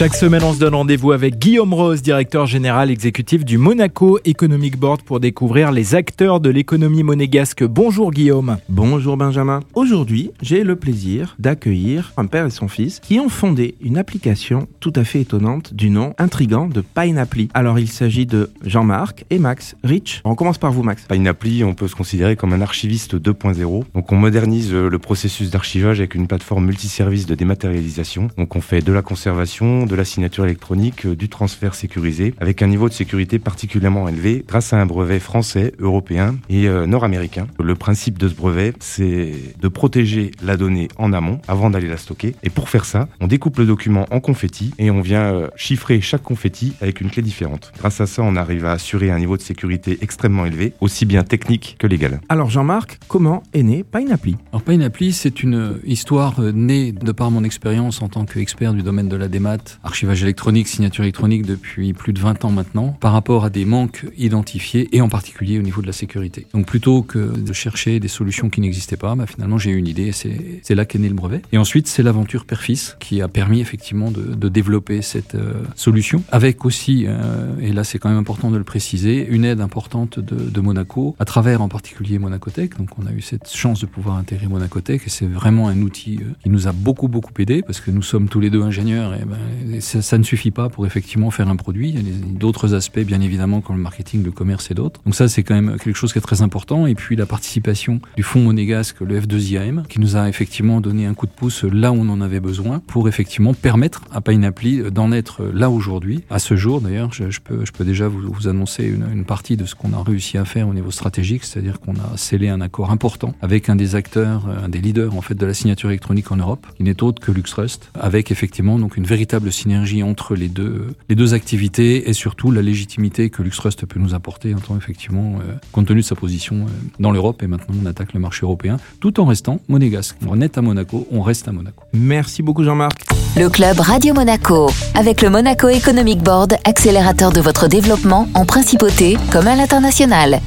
Chaque semaine, on se donne rendez-vous avec Guillaume Rose, directeur général exécutif du Monaco Economic Board pour découvrir les acteurs de l'économie monégasque. Bonjour Guillaume. Bonjour Benjamin. Aujourd'hui, j'ai le plaisir d'accueillir un père et son fils qui ont fondé une application tout à fait étonnante du nom intrigant de Pineapply. Alors il s'agit de Jean-Marc et Max Rich. On commence par vous Max. Pineapply, on peut se considérer comme un archiviste 2.0. Donc on modernise le processus d'archivage avec une plateforme multiservice de dématérialisation. Donc on fait de la conservation, de la signature électronique, euh, du transfert sécurisé, avec un niveau de sécurité particulièrement élevé grâce à un brevet français, européen et euh, nord-américain. Le principe de ce brevet, c'est de protéger la donnée en amont avant d'aller la stocker. Et pour faire ça, on découpe le document en confetti et on vient euh, chiffrer chaque confetti avec une clé différente. Grâce à ça, on arrive à assurer un niveau de sécurité extrêmement élevé, aussi bien technique que légal. Alors Jean-Marc, comment est né Pineapply Alors Pineapply, c'est une histoire née de par mon expérience en tant qu'expert du domaine de la démat archivage électronique, signature électronique depuis plus de 20 ans maintenant, par rapport à des manques identifiés et en particulier au niveau de la sécurité. Donc plutôt que de chercher des solutions qui n'existaient pas, bah, finalement j'ai eu une idée et c'est là qu'est né le brevet. Et ensuite c'est l'aventure Perfis qui a permis effectivement de, de développer cette euh, solution avec aussi, euh, et là c'est quand même important de le préciser, une aide importante de, de Monaco à travers en particulier Monacotech. Donc on a eu cette chance de pouvoir intégrer Monacotech et c'est vraiment un outil euh, qui nous a beaucoup beaucoup aidé parce que nous sommes tous les deux ingénieurs et ben, ça, ne suffit pas pour effectivement faire un produit. Il y a d'autres aspects, bien évidemment, comme le marketing, le commerce et d'autres. Donc ça, c'est quand même quelque chose qui est très important. Et puis la participation du fonds monégasque, le F2IAM, qui nous a effectivement donné un coup de pouce là où on en avait besoin pour effectivement permettre à Pineapply d'en être là aujourd'hui. À ce jour, d'ailleurs, je, peux, je peux déjà vous, annoncer une, une, partie de ce qu'on a réussi à faire au niveau stratégique, c'est-à-dire qu'on a scellé un accord important avec un des acteurs, un des leaders en fait de la signature électronique en Europe, qui n'est autre que LuxTrust, avec effectivement donc une véritable synergie entre les deux, les deux activités et surtout la légitimité que LuxTrust peut nous apporter en tant effectivement, euh, compte tenu de sa position euh, dans l'Europe et maintenant on attaque le marché européen tout en restant monégasque. On est à Monaco, on reste à Monaco. Merci beaucoup Jean-Marc. Le club Radio Monaco avec le Monaco Economic Board, accélérateur de votre développement en principauté comme à l'international.